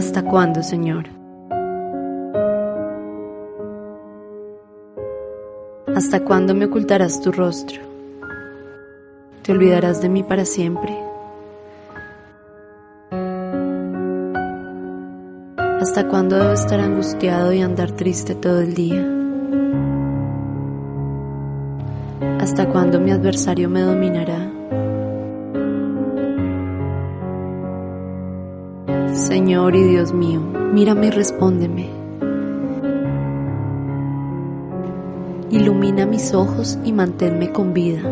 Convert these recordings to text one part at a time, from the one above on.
¿Hasta cuándo, Señor? ¿Hasta cuándo me ocultarás tu rostro? ¿Te olvidarás de mí para siempre? ¿Hasta cuándo debo estar angustiado y andar triste todo el día? ¿Hasta cuándo mi adversario me dominará? Señor y Dios mío, mírame y respóndeme. Ilumina mis ojos y manténme con vida.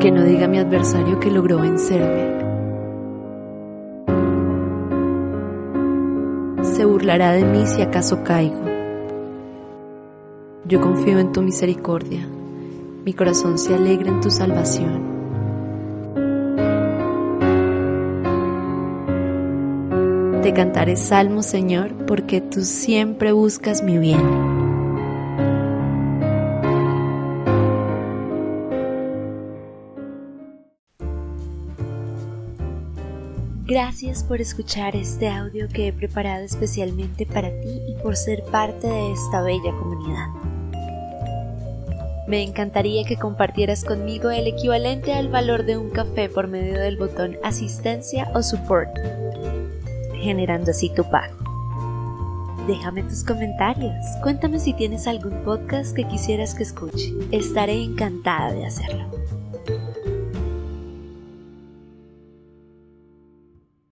Que no diga mi adversario que logró vencerme. Se burlará de mí si acaso caigo. Yo confío en tu misericordia. Mi corazón se alegra en tu salvación. Te cantaré salmos, Señor, porque tú siempre buscas mi bien. Gracias por escuchar este audio que he preparado especialmente para ti y por ser parte de esta bella comunidad. Me encantaría que compartieras conmigo el equivalente al valor de un café por medio del botón asistencia o support generando así tu pago. Déjame tus comentarios, cuéntame si tienes algún podcast que quisieras que escuche, estaré encantada de hacerlo.